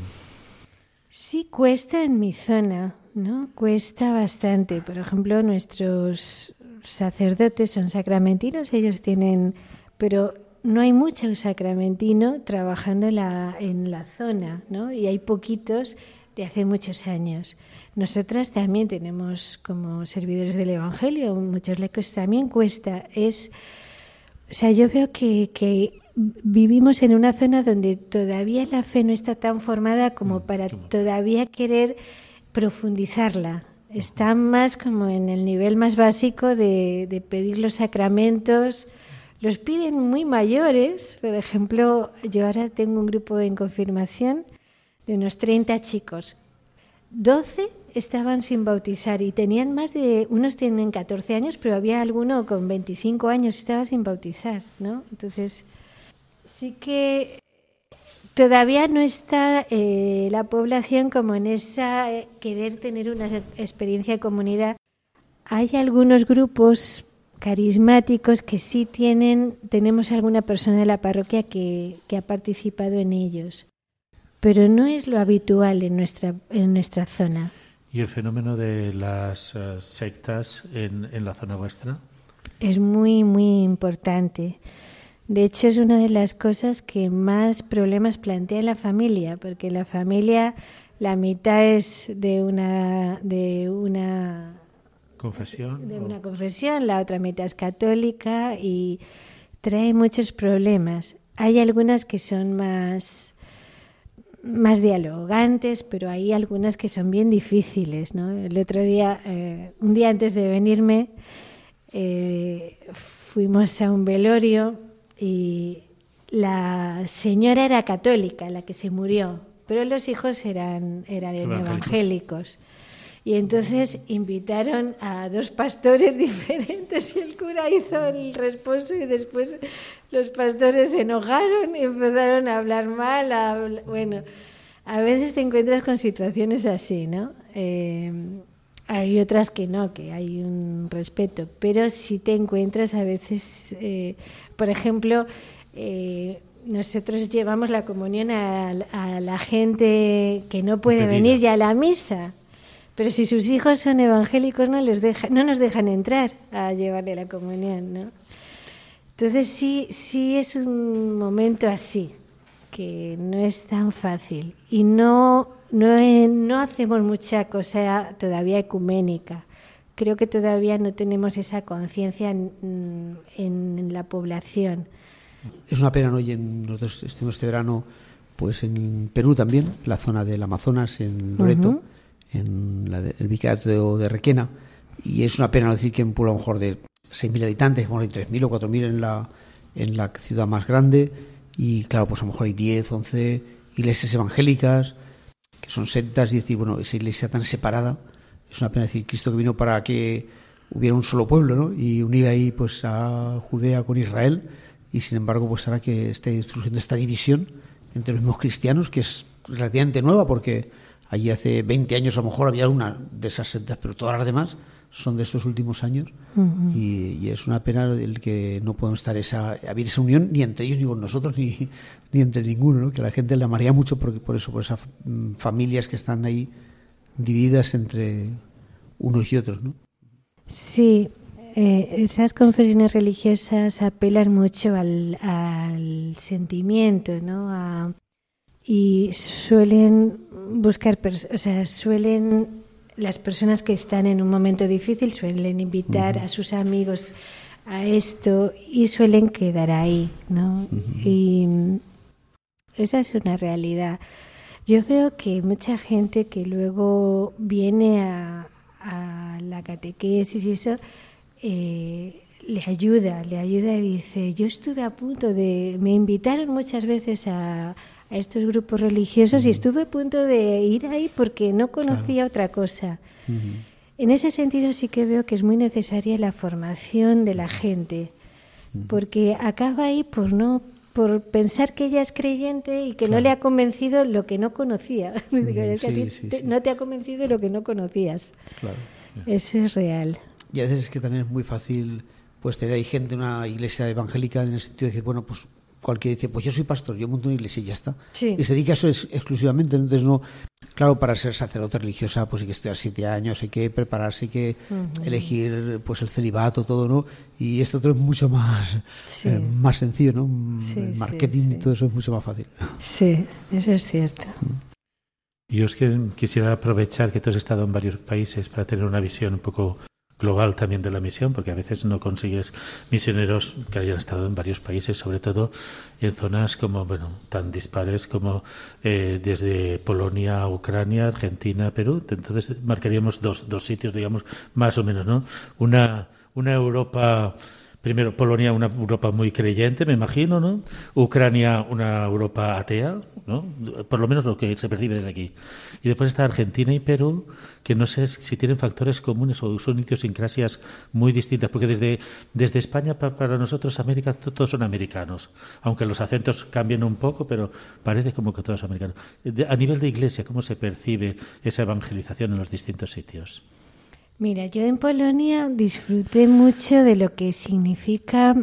Sí, cuesta en mi zona, ¿no? Cuesta bastante. Por ejemplo, nuestros sacerdotes son sacramentinos, ellos tienen, pero no hay mucho sacramentino trabajando en la, en la zona, ¿no? Y hay poquitos de hace muchos años. Nosotras también tenemos como servidores del Evangelio, muchos lecos también cuesta. Es, o sea, yo veo que, que vivimos en una zona donde todavía la fe no está tan formada como mm, para todavía querer profundizarla. Está más como en el nivel más básico de, de pedir los sacramentos. Los piden muy mayores. Por ejemplo, yo ahora tengo un grupo en confirmación de unos 30 chicos. 12 estaban sin bautizar y tenían más de, unos tienen 14 años, pero había alguno con 25 años estaba sin bautizar, ¿no? Entonces, sí que todavía no está eh, la población como en esa eh, querer tener una experiencia de comunidad. Hay algunos grupos carismáticos que sí tienen, tenemos alguna persona de la parroquia que, que ha participado en ellos, pero no es lo habitual en nuestra, en nuestra zona. ¿Y el fenómeno de las eh, sectas en, en la zona vuestra? Es muy, muy importante. De hecho, es una de las cosas que más problemas plantea en la familia, porque la familia la mitad es de una, de una confesión. De una confesión, la otra mitad es católica y trae muchos problemas. Hay algunas que son más más dialogantes, pero hay algunas que son bien difíciles. ¿no? El otro día, eh, un día antes de venirme, eh, fuimos a un velorio y la señora era católica, la que se murió, pero los hijos eran, eran evangélicos. Y entonces invitaron a dos pastores diferentes y el cura hizo el responso y después los pastores se enojaron y empezaron a hablar mal. bueno, a veces te encuentras con situaciones así, ¿no? Eh, hay otras que no, que hay un respeto, pero si te encuentras a veces, eh, por ejemplo, eh, nosotros llevamos la comunión a, la gente que no puede venir ya a la misa, pero si sus hijos son evangélicos no les deja, no nos dejan entrar a llevarle la comunión, ¿no? Entonces sí, sí es un momento así, que no es tan fácil y no, no, no hacemos mucha cosa todavía ecuménica. Creo que todavía no tenemos esa conciencia en, en, la población. Es una pena, ¿no? Y en, nosotros estuvimos este verano pues en Perú también, la zona del Amazonas, en Loreto, en el vicariato de, Requena, y es una pena decir que en un pueblo a lo mejor de 6.000 habitantes, bueno, hay 3.000 o 4.000 en la, en la ciudad más grande, y claro, pues a lo mejor hay 10, 11 iglesias evangélicas, que son sectas, y decir, bueno, esa iglesia tan separada, es una pena decir, Cristo que vino para que hubiera un solo pueblo, ¿no? Y unir ahí pues a Judea con Israel, y sin embargo, pues ahora que esté surgiendo esta división entre los mismos cristianos, que es relativamente nueva, porque allí hace 20 años a lo mejor había una de esas sectas, pero todas las demás son de estos últimos años y, es una pena el que no podemos estar esa haber esa unión ni entre ellos ni con nosotros ni, ni entre ninguno ¿no? que la gente le amaría mucho porque por eso por esas mm, familias que están ahí divididas entre unos y otros ¿no? sí eh, esas confesiones religiosas apelan mucho al, al sentimiento ¿no? y suelen buscar o sea suelen las personas que están en un momento difícil suelen invitar a sus amigos a esto y suelen quedar ahí, ¿no? Y esa es una realidad. Yo veo que mucha gente que luego viene a, la catequesis y eso, eh, le ayuda, le ayuda y dice, yo estuve a punto de, me invitaron muchas veces a, a estos grupos religiosos y estuve a punto de ir ahí porque no conocía otra cosa. En ese sentido sí que veo que es muy necesaria la formación de la gente, porque acaba ahí por no por pensar que ella es creyente y que no le ha convencido lo que no conocía. no te ha convencido lo que no conocías. Eso es real. Y a veces es que también es muy fácil pues tener ahí gente, una iglesia evangélica en el sentido de que, bueno, pues cualquiera dice, pues yo soy pastor, yo monto una iglesia y ya está. Y se dedica a eso exclusivamente. Entonces, no, claro, para ser sacerdote religiosa, pues hay que estudiar siete años, hay que prepararse, hay que elegir pues el celibato, todo, ¿no? Y esto otro es mucho más, eh, más sencillo, ¿no? el marketing y todo eso es mucho más fácil. Sí, eso es cierto. Yo es que quisiera aprovechar que tú has estado en varios países para tener una visión un poco global también de la misión, porque a veces no consigues misioneros que hayan estado en varios países, sobre todo en zonas como bueno tan dispares como eh, desde Polonia a Ucrania, Argentina, Perú. Entonces marcaríamos dos, dos sitios, digamos, más o menos, ¿no? Una, una Europa primero Polonia una Europa muy creyente, me imagino, ¿no? Ucrania una Europa atea, ¿no? Por lo menos lo que se percibe desde aquí. Y después está Argentina y Perú, que no sé si tienen factores comunes o son idiosincrasias muy distintas, porque desde, desde España para, nosotros América todos son americanos, aunque los acentos cambien un poco, pero parece como que todos son americanos. a nivel de iglesia, ¿cómo se percibe esa evangelización en los distintos sitios? Mira, yo en Polonia disfruté mucho de lo que significa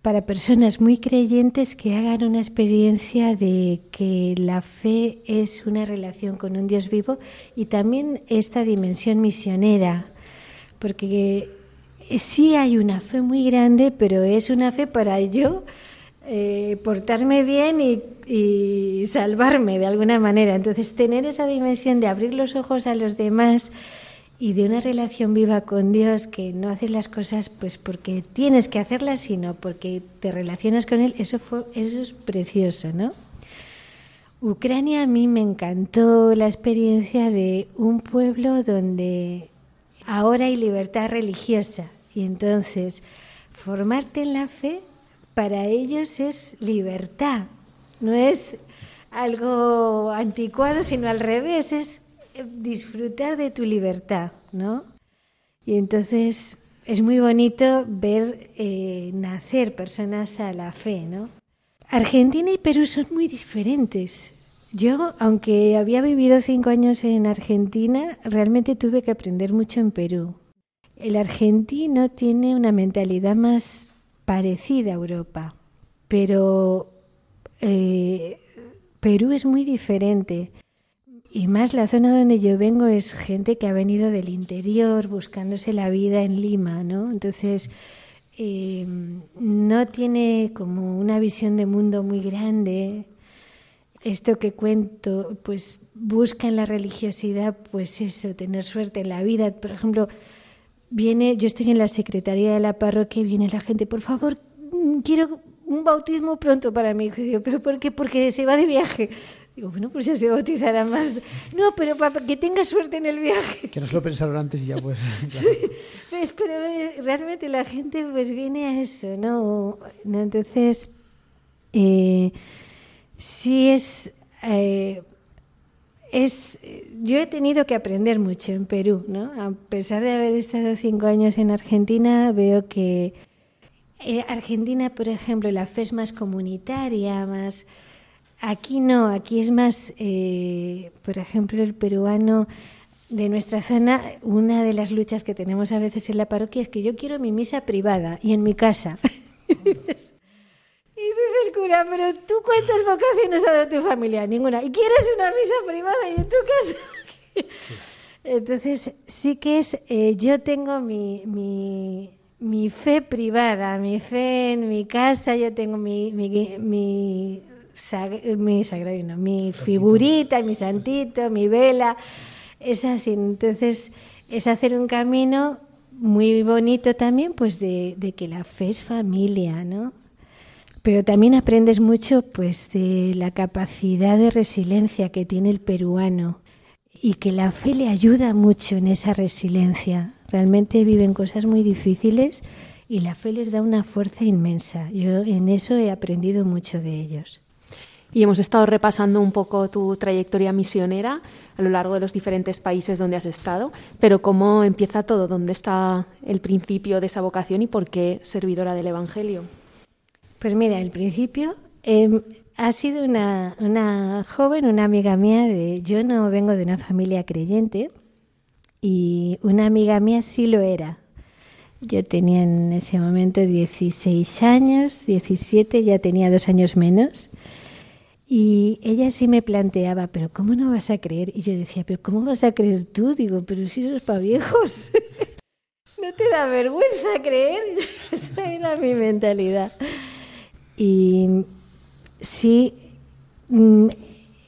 para personas muy creyentes que hagan una experiencia de que la fe es una relación con un Dios vivo y también esta dimensión misionera, porque sí hay una fe muy grande, pero es una fe para yo eh, portarme bien y salvarme de alguna manera. Entonces, tener esa dimensión de abrir los ojos a los demás, y de una relación viva con Dios que no haces las cosas pues porque tienes que hacerlas, sino porque te relacionas con Él, eso, fue, eso es precioso, ¿no? Ucrania a mí me encantó la experiencia de un pueblo donde ahora hay libertad religiosa y entonces formarte en la fe para ellos es libertad, no es algo anticuado, sino al revés, es disfrutar de tu libertad, ¿no? Y entonces es muy bonito ver eh, nacer personas a la fe, ¿no? Argentina y Perú son muy diferentes. Yo, aunque había vivido cinco años en Argentina, realmente tuve que aprender mucho en Perú. El argentino tiene una mentalidad más parecida a Europa, pero eh, Perú es muy diferente. Y más la zona donde yo vengo es gente que ha venido del interior buscándose la vida en Lima, ¿no? Entonces, eh, no tiene como una visión de mundo muy grande. Esto que cuento, pues busca en la religiosidad, pues eso, tener suerte en la vida. Por ejemplo, viene, yo estoy en la secretaría de la parroquia y viene la gente, por favor, quiero un bautismo pronto para mi hijo. ¿pero por qué? Porque se va de viaje. Digo, bueno, pues ya se bautizará más. No, pero para que tenga suerte en el viaje. Que nos lo pensaron antes y ya pues. pues pero realmente la gente pues viene a eso, ¿no? Entonces, eh, sí es, eh, es... Yo he tenido que aprender mucho en Perú, ¿no? A pesar de haber estado cinco años en Argentina, veo que eh, Argentina, por ejemplo, la fe es más comunitaria, más Aquí no, aquí es más, eh, por ejemplo, el peruano de nuestra zona, una de las luchas que tenemos a veces en la parroquia es que yo quiero mi misa privada y en mi casa. y dice el cura, pero tú cuántas vocaciones ha dado tu familia? Ninguna. ¿Y quieres una misa privada y en tu casa? Entonces, sí que es, eh, yo tengo mi, mi, mi, fe privada, mi fe en mi casa, yo tengo mi, mi mi sagrario, mi figurita, mi santito, mi vela, es así. Entonces, es hacer un camino muy bonito también, pues de, de, que la fe es familia, ¿no? Pero también aprendes mucho, pues, de la capacidad de resiliencia que tiene el peruano y que la fe le ayuda mucho en esa resiliencia. Realmente viven cosas muy difíciles y la fe les da una fuerza inmensa. Yo en eso he aprendido mucho de ellos y hemos estado repasando un poco tu trayectoria misionera a lo largo de los diferentes países donde has estado, pero cómo empieza todo, dónde está el principio de esa vocación y por qué servidora del Evangelio. Pues mira, el principio em, ha sido una, una, joven, una amiga mía, de, yo no vengo de una familia creyente y una amiga mía sí lo era. Yo tenía en ese momento 16 años, 17, ya tenía dos años menos. Y ella sí me planteaba, pero ¿cómo no vas a creer? Y yo decía, pero ¿cómo vas a creer tú? Digo, pero si eres para viejos. ¿No te da vergüenza creer? Esa era mi mentalidad. Y sí, mm,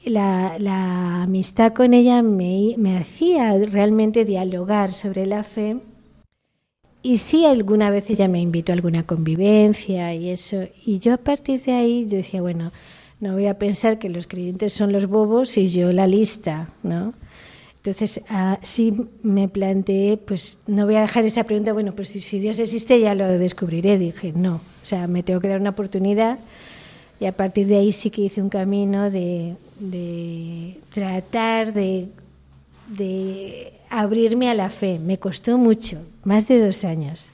la, la amistad con ella me, me hacía realmente dialogar sobre la fe. Y sí, alguna vez ella me invitó a alguna convivencia y eso. Y yo a partir de ahí decía, bueno, no voy a pensar que los creyentes son los bobos y yo la lista, ¿no? Entonces, sí me planteé, pues no voy a dejar esa pregunta, bueno, pues si, Dios existe ya lo descubriré. Dije, no, o sea, me tengo que dar una oportunidad y a partir de ahí sí que hice un camino de, tratar de, de abrirme a la fe. Me costó mucho, más de dos años.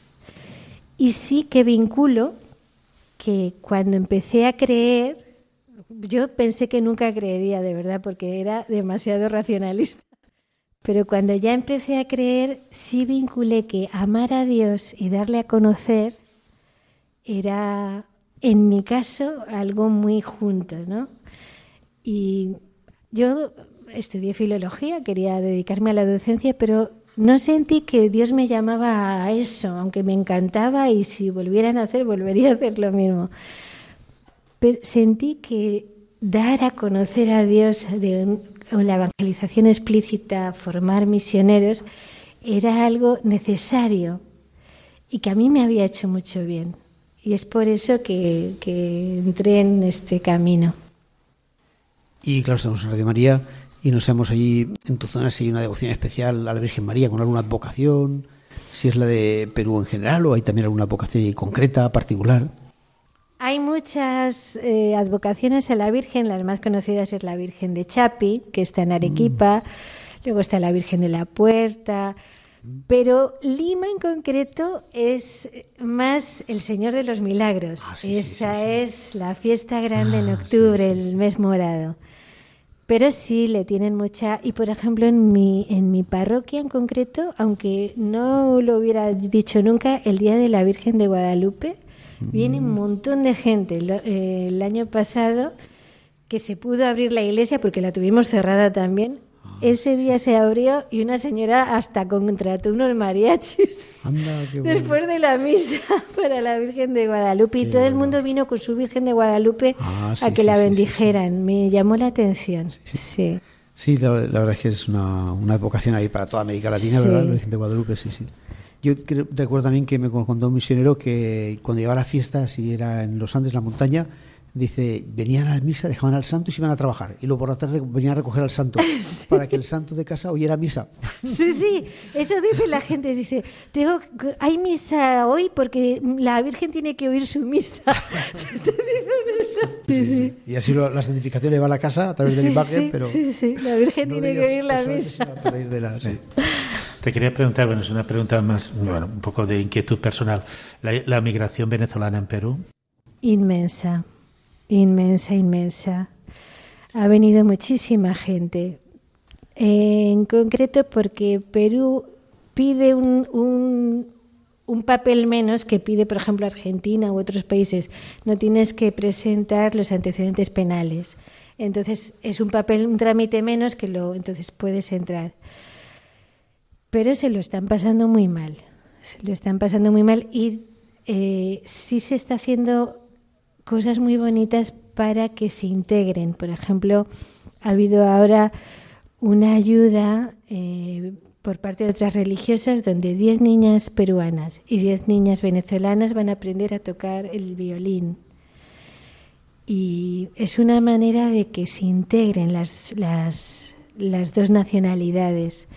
Y sí que vinculo que cuando empecé a creer, yo pensé que nunca creería de verdad porque era demasiado racionalista. Pero cuando ya empecé a creer, sí vinculé que amar a Dios y darle a conocer era, en mi caso, algo muy junto, ¿no? Y yo estudié filología, quería dedicarme a la docencia, pero no sentí que Dios me llamaba a eso, aunque me encantaba y si volvieran a hacer, volvería a hacer lo mismo sentí que dar a conocer a Dios o la evangelización explícita, formar misioneros, era algo necesario y que a mí me había hecho mucho bien. Y es por eso que, entré en este camino. Y claro, estamos en Radio María y nos hemos allí en tu zona si hay una devoción especial a la Virgen María con alguna advocación, si es la de Perú en general o hay también alguna advocación concreta, particular. Hay muchas eh, advocaciones a la Virgen, las más conocidas es la Virgen de Chapi, que está en Arequipa, mm. luego está la Virgen de la Puerta, pero Lima en concreto es más el Señor de los Milagros. Ah, Esa es la fiesta grande en ah, octubre, el mes morado. Pero sí le tienen mucha y por ejemplo en mi en mi parroquia en concreto, aunque no lo hubiera dicho nunca, el día de la Virgen de Guadalupe viene un montón de gente. el año pasado que se pudo abrir la iglesia porque la tuvimos cerrada también ese día se abrió y una señora hasta contrató unos mariachis después de la misa para la Virgen de Guadalupe y todo el mundo vino con su Virgen de Guadalupe ah, a que la bendijeran. Me llamó la atención. Sí. Sí, la, verdad es que es una, una vocación ahí para toda América Latina, ¿verdad? La Virgen de Guadalupe, sí, sí. Yo recuerdo también que me contó un misionero que cuando llegaba a la fiesta, si era en los Andes, la montaña, dice, venían a la misa, dejaban al santo y se iban a trabajar. Y luego por la tarde venían a recoger al santo para que el santo de casa oyera misa. Sí, sí, eso dice la gente. Dice, tengo, hay misa hoy porque la Virgen tiene que oír su misa. Sí, sí. Y así la santificación le va a la casa a través de la imagen, pero... Sí, sí, la Virgen tiene que oír la misa. Te quería preguntar, bueno, es una pregunta más, bueno, un poco de inquietud personal. la migración venezolana en Perú? Inmensa inmensa, inmensa. Ha venido muchísima gente. En concreto porque Perú pide un, un, papel menos que pide, por ejemplo, Argentina u otros países. No tienes que presentar los antecedentes penales. Entonces es un papel, un trámite menos que lo, entonces puedes entrar. Pero se lo están pasando muy mal. Se lo están pasando muy mal y eh, sí se está haciendo cosas muy bonitas para que se integren. Por ejemplo, ha habido ahora una ayuda eh, por parte de otras religiosas donde 10 niñas peruanas y 10 niñas venezolanas van a aprender a tocar el violín. Y es una manera de que se integren las, dos nacionalidades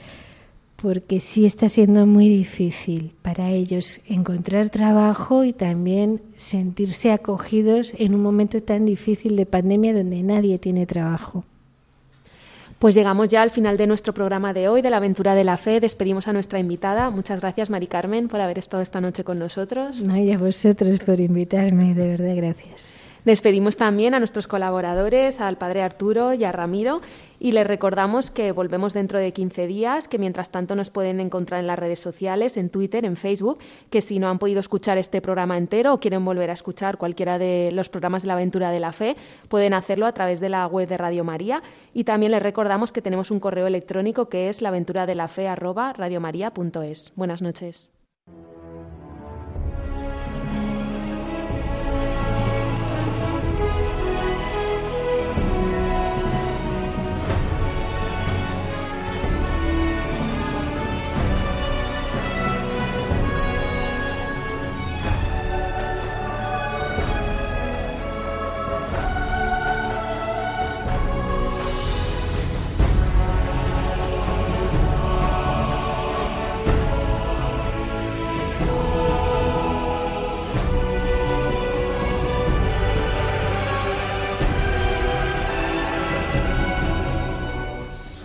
porque sí está siendo muy difícil para ellos encontrar trabajo y también sentirse acogidos en un momento tan difícil de pandemia donde nadie tiene trabajo. Pues llegamos ya al final de nuestro programa de hoy, de la aventura de la fe. Despedimos a nuestra invitada. Muchas gracias, Mari Carmen, por haber estado esta noche con nosotros. No, y a vosotros por invitarme, de verdad, gracias. Despedimos también a nuestros colaboradores, al padre Arturo y a Ramiro, y les recordamos que volvemos dentro de 15 días, que mientras tanto nos pueden encontrar en las redes sociales, en Twitter, en Facebook, que si no han podido escuchar este programa entero o quieren volver a escuchar cualquiera de los programas de la aventura de la fe, pueden hacerlo a través de la web de Radio María. Y también les recordamos que tenemos un correo electrónico que es laventuradelafe.radiomaría.es. Buenas noches.